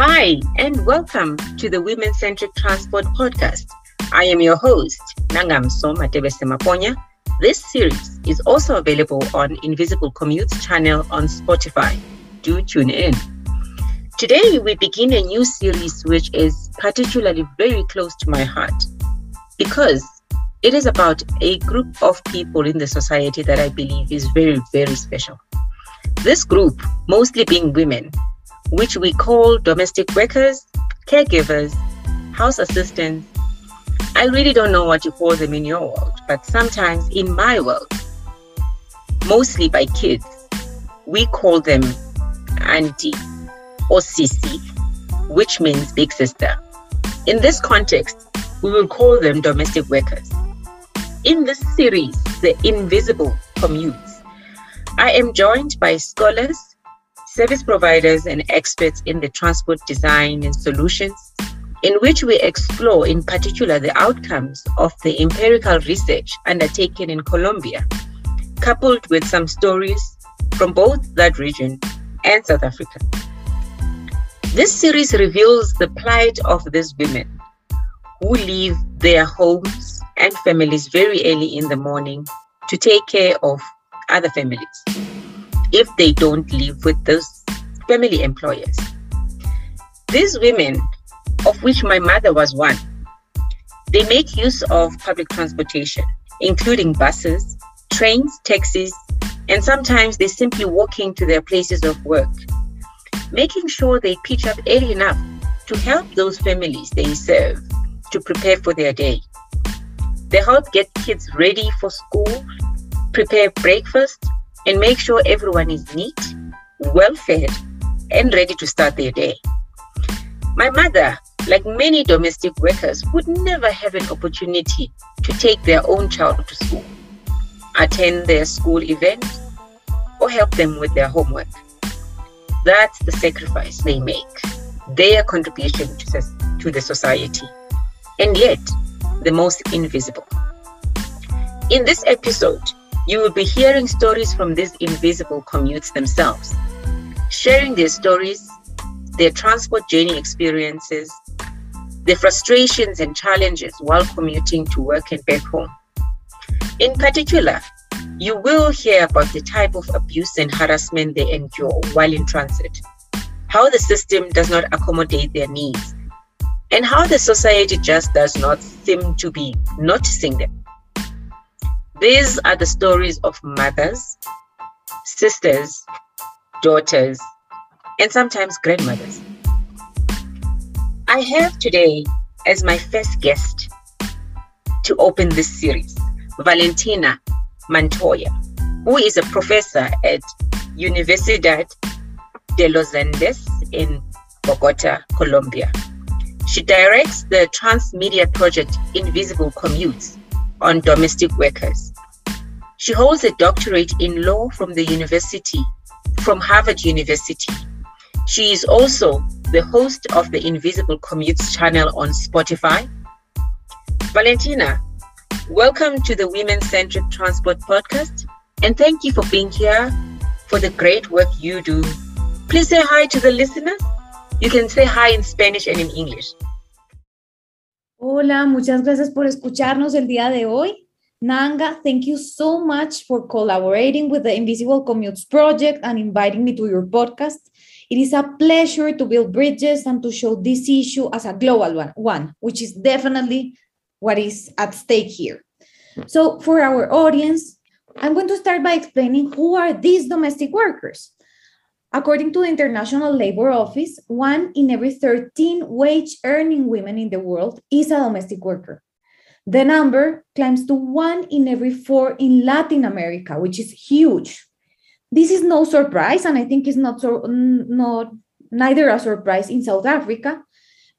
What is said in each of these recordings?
Hi, and welcome to the Women Centric Transport Podcast. I am your host, Nangamso Matebese Maponya. This series is also available on Invisible Commutes channel on Spotify. Do tune in. Today, we begin a new series which is particularly very close to my heart because it is about a group of people in the society that I believe is very, very special. This group, mostly being women, which we call domestic workers, caregivers, house assistants. I really don't know what you call them in your world, but sometimes in my world, mostly by kids, we call them auntie or sisi, which means big sister. In this context, we will call them domestic workers. In this series, The Invisible Commutes, I am joined by scholars, service providers, and experts in the transport design and solutions, in which we explore in particular the outcomes of the empirical research undertaken in Colombia, coupled with some stories from both that region and South Africa. This series reveals the plight of these women who leave their homes and families very early in the morning to take care of other families if they don't live with those family employers. These women, of which my mother was one, they make use of public transportation, including buses, trains, taxis, and sometimes they simply walking to their places of work, making sure they pitch up early enough to help those families they serve to prepare for their day. They help get kids ready for school, prepare breakfast, and make sure everyone is neat, well fed, and ready to start their day. My mother, like many domestic workers, would never have an opportunity to take their own child to school, attend their school event, or help them with their homework. That's the sacrifice they make, their contribution to the, to the society, and yet the most invisible. In this episode, you will be hearing stories from these invisible commutes themselves, sharing their stories, their transport journey experiences, their frustrations and challenges while commuting to work and back home. In particular, you will hear about the type of abuse and harassment they endure while in transit, how the system does not accommodate their needs, and how the society just does not seem to be noticing them. These are the stories of mothers, sisters, daughters, and sometimes grandmothers. I have today as my first guest to open this series Valentina Montoya, who is a professor at Universidad de los Andes in Bogota, Colombia. She directs the transmedia project Invisible Commutes on domestic workers. She holds a doctorate in law from the university, from Harvard University. She is also the host of the Invisible Commutes channel on Spotify. Valentina, welcome to the Women Centric Transport Podcast, and thank you for being here for the great work you do. Please say hi to the listeners. You can say hi in Spanish and in English. Hola, muchas gracias por escucharnos el día de hoy. Nanga, thank you so much for collaborating with the Invisible Commutes Project and inviting me to your podcast. It is a pleasure to build bridges and to show this issue as a global one, one which is definitely what is at stake here. So, for our audience, I'm going to start by explaining who are these domestic workers. According to the International Labor Office, one in every 13 wage earning women in the world is a domestic worker. The number climbs to one in every four in Latin America, which is huge. This is no surprise, and I think it's not so not neither a surprise in South Africa,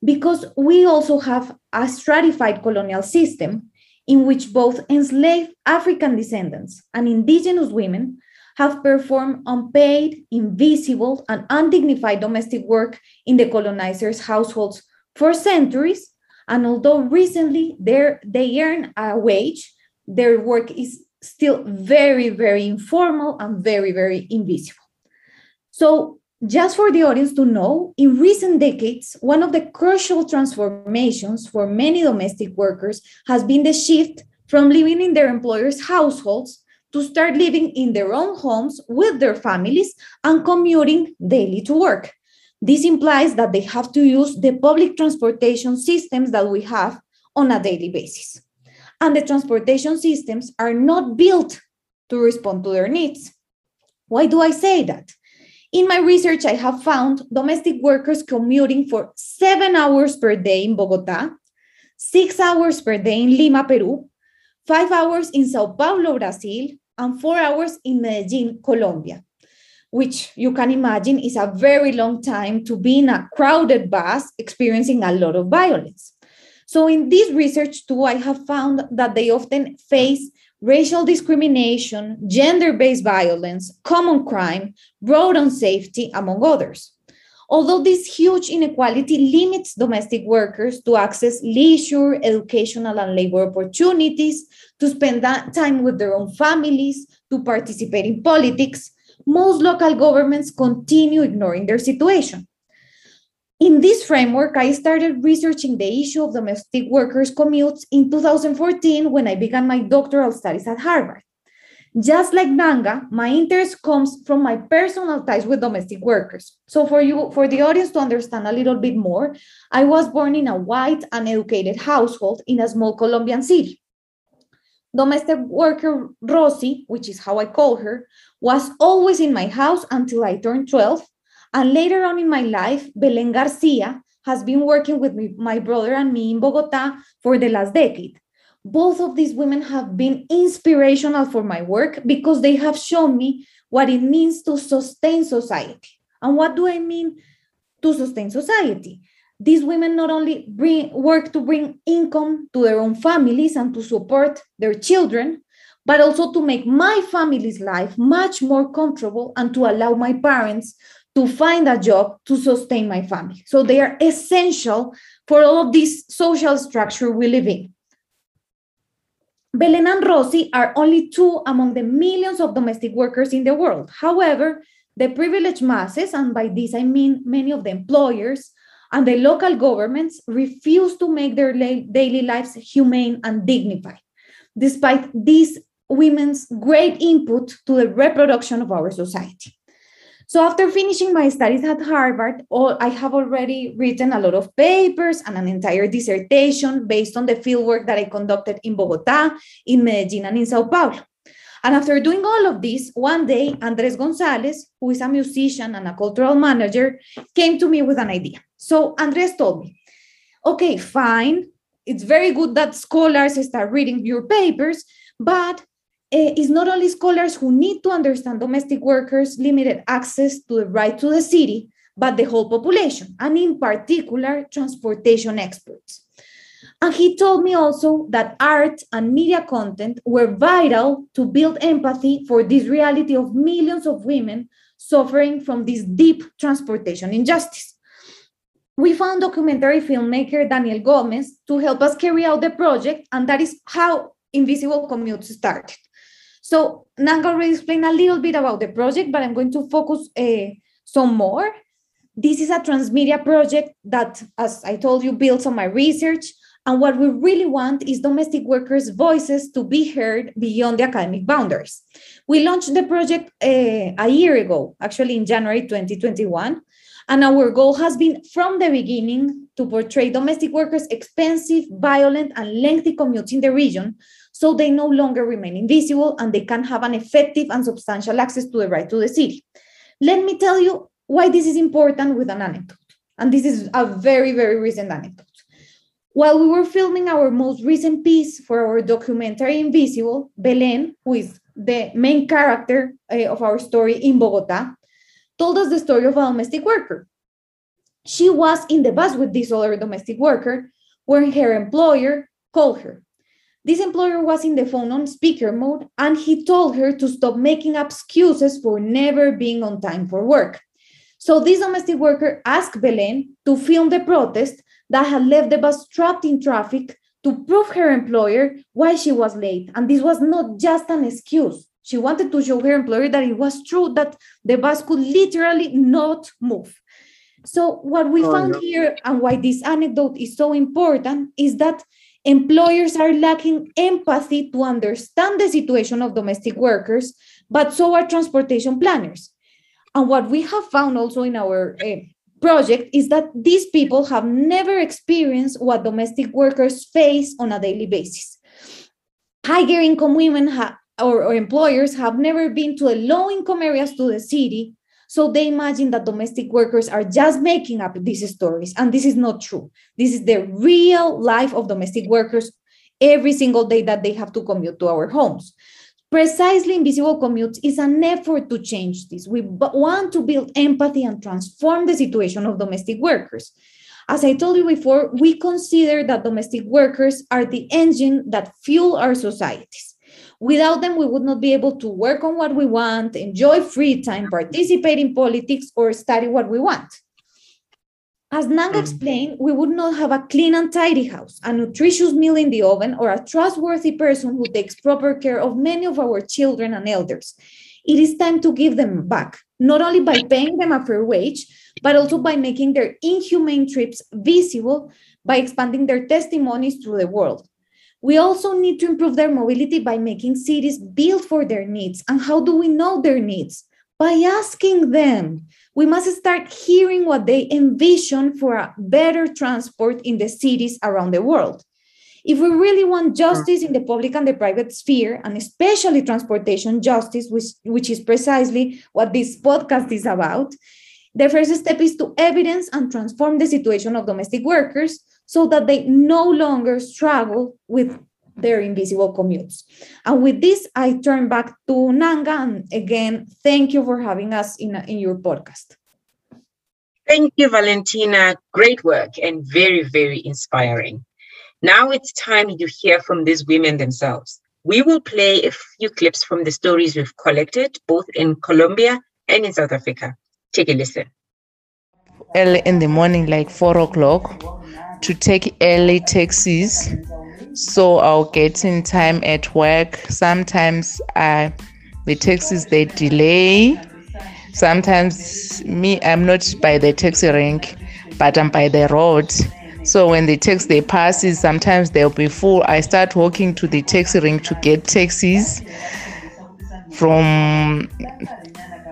because we also have a stratified colonial system in which both enslaved African descendants and indigenous women have performed unpaid, invisible, and undignified domestic work in the colonizers' households for centuries. And although recently they earn a wage, their work is still very, very informal and very, very invisible. So just for the audience to know, in recent decades, one of the crucial transformations for many domestic workers has been the shift from living in their employers' households to start living in their own homes with their families and commuting daily to work. This implies that they have to use the public transportation systems that we have on a daily basis. And the transportation systems are not built to respond to their needs. Why do I say that? In my research, I have found domestic workers commuting for seven hours per day in Bogota, six hours per day in Lima, Peru, five hours in Sao Paulo, Brazil, and four hours in Medellin, Colombia, which you can imagine is a very long time to be in a crowded bus experiencing a lot of violence. So, in this research, too, I have found that they often face racial discrimination, gender based violence, common crime, road unsafety, among others. Although this huge inequality limits domestic workers to access leisure, educational, and labor opportunities, to spend that time with their own families, to participate in politics, most local governments continue ignoring their situation. In this framework, I started researching the issue of domestic workers' commutes in 2014 when I began my doctoral studies at Harvard. Just like Nanga, my interest comes from my personal ties with domestic workers. So for you, for the audience to understand a little bit more, I was born in a white and educated household in a small Colombian city. Domestic worker Rosie, which is how I call her, was always in my house until I turned 12 and later on in my life, Belen Garcia has been working with me, my brother and me in Bogota for the last decade. Both of these women have been inspirational for my work because they have shown me what it means to sustain society. And what do I mean to sustain society? These women not only bring, work to bring income to their own families and to support their children, but also to make my family's life much more comfortable and to allow my parents to find a job to sustain my family. So they are essential for all of this social structure we live in. Belen and Rosie are only two among the millions of domestic workers in the world. However, the privileged masses, and by this I mean many of the employers and the local governments, refuse to make their daily lives humane and dignified, despite these women's great input to the reproduction of our society. So after finishing my studies at Harvard, all, I have already written a lot of papers and an entire dissertation based on the fieldwork that I conducted in Bogota, in Medellin, and in Sao Paulo. And after doing all of this, one day, Andres Gonzalez, who is a musician and a cultural manager, came to me with an idea. So Andres told me, okay, fine. It's very good that scholars start reading your papers, but uh, it's not only scholars who need to understand domestic workers' limited access to the right to the city, but the whole population, and in particular, transportation experts. And he told me also that art and media content were vital to build empathy for this reality of millions of women suffering from this deep transportation injustice. We found documentary filmmaker Daniel Gomez to help us carry out the project, and that is how Invisible Commute started. So Nanga already explained a little bit about the project, but I'm going to focus uh, some more. This is a transmedia project that, as I told you, builds on my research. And what we really want is domestic workers' voices to be heard beyond the academic boundaries. We launched the project uh, a year ago, actually in January 2021. And our goal has been from the beginning to portray domestic workers' expensive, violent, and lengthy commutes in the region so they no longer remain invisible and they can have an effective and substantial access to the right to the city. Let me tell you why this is important with an anecdote. And this is a very, very recent anecdote. While we were filming our most recent piece for our documentary Invisible, Belen, who is the main character uh, of our story in Bogota, told us the story of a domestic worker. She was in the bus with this other domestic worker when her employer called her this employer was in the phone on speaker mode and he told her to stop making excuses for never being on time for work. So this domestic worker asked Belen to film the protest that had left the bus trapped in traffic to prove her employer why she was late. And this was not just an excuse. She wanted to show her employer that it was true that the bus could literally not move. So, what we oh, found no. here and why this anecdote is so important is that employers are lacking empathy to understand the situation of domestic workers, but so are transportation planners. And what we have found also in our uh, project is that these people have never experienced what domestic workers face on a daily basis. Higher income women or, or employers have never been to the low income areas to the city so they imagine that domestic workers are just making up these stories, and this is not true. This is the real life of domestic workers every single day that they have to commute to our homes. Precisely Invisible Commutes is an effort to change this. We want to build empathy and transform the situation of domestic workers. As I told you before, we consider that domestic workers are the engine that fuel our societies. Without them, we would not be able to work on what we want, enjoy free time, participate in politics, or study what we want. As Nanga mm. explained, we would not have a clean and tidy house, a nutritious meal in the oven, or a trustworthy person who takes proper care of many of our children and elders. It is time to give them back, not only by paying them a fair wage, but also by making their inhumane trips visible by expanding their testimonies through the world. We also need to improve their mobility by making cities built for their needs. And how do we know their needs? By asking them. We must start hearing what they envision for a better transport in the cities around the world. If we really want justice in the public and the private sphere, and especially transportation justice, which, which is precisely what this podcast is about, the first step is to evidence and transform the situation of domestic workers so that they no longer struggle with their invisible commutes. And with this, I turn back to Nanga. And again, thank you for having us in, in your podcast. Thank you, Valentina. Great work and very, very inspiring. Now it's time you hear from these women themselves. We will play a few clips from the stories we've collected, both in Colombia and in South Africa. Take a listen. Early in the morning, like four o'clock, to take early taxis so I'll get in time at work. Sometimes uh, the taxis they delay. Sometimes me I'm not by the taxi rank, but I'm by the road. So when the taxi they passes, sometimes they'll be full. I start walking to the taxi rank to get taxis from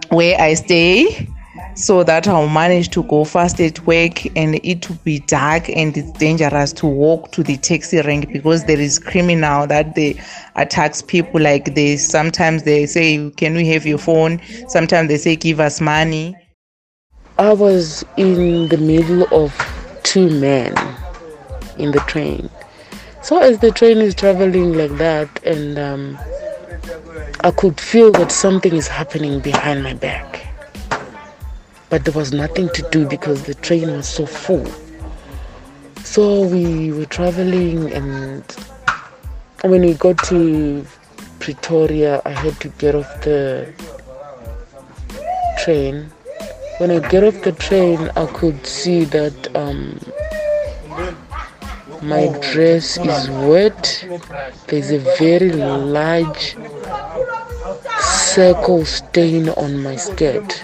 where I stay so that I'll manage to go fast at work and it will be dark and it's dangerous to walk to the taxi rank because there is criminal that they attacks people like this. Sometimes they say, Can we have your phone? Sometimes they say give us money. I was in the middle of two men in the train. So as the train is traveling like that and um, I could feel that something is happening behind my back but there was nothing to do because the train was so full. So we were traveling, and when we got to Pretoria, I had to get off the train. When I get off the train, I could see that um, my dress is wet. There's a very large circle stain on my skirt.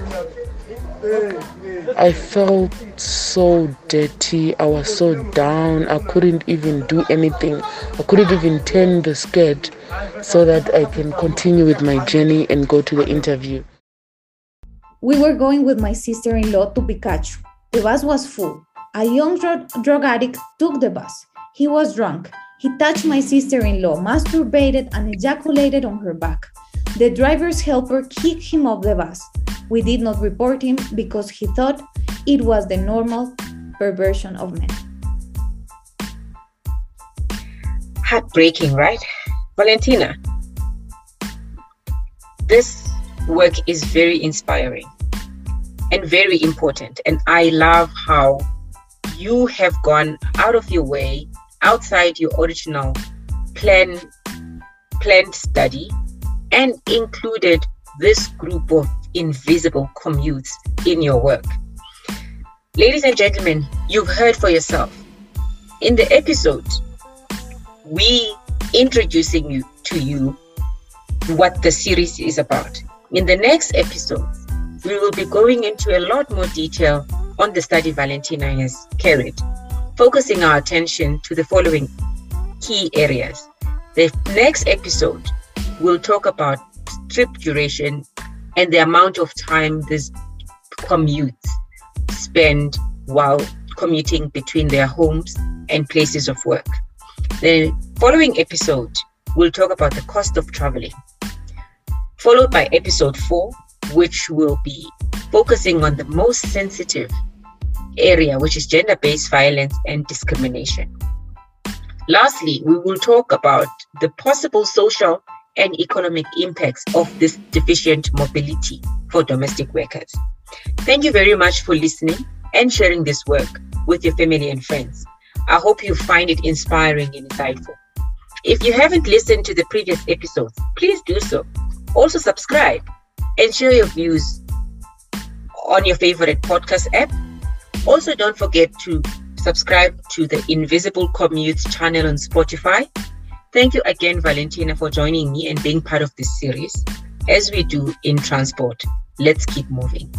I felt so dirty. I was so down. I couldn't even do anything. I couldn't even turn the skirt so that I can continue with my journey and go to the interview. We were going with my sister in law to Pikachu. The bus was full. A young drug, addict took the bus. He was drunk. He touched my sister in law, masturbated, and ejaculated on her back. The driver's helper kicked him off the bus. We did not report him because he thought it was the normal perversion of men. Heartbreaking, right? Valentina, this work is very inspiring and very important. And I love how you have gone out of your way, outside your original plan, planned study, and included this group of invisible commutes in your work. Ladies and gentlemen, you've heard for yourself. In the episode, we introducing you to you what the series is about. In the next episode, we will be going into a lot more detail on the study Valentina has carried, focusing our attention to the following key areas. The next episode will talk about trip duration and the amount of time these commutes spend while commuting between their homes and places of work. The following episode will talk about the cost of traveling, followed by episode four, which will be focusing on the most sensitive area, which is gender based violence and discrimination. Lastly, we will talk about the possible social and economic impacts of this deficient mobility for domestic workers. Thank you very much for listening and sharing this work with your family and friends. I hope you find it inspiring and insightful. If you haven't listened to the previous episodes, please do so. Also, subscribe and share your views on your favorite podcast app. Also, don't forget to subscribe to the Invisible Commutes channel on Spotify. Thank you again, Valentina, for joining me and being part of this series. As we do in transport, let's keep moving.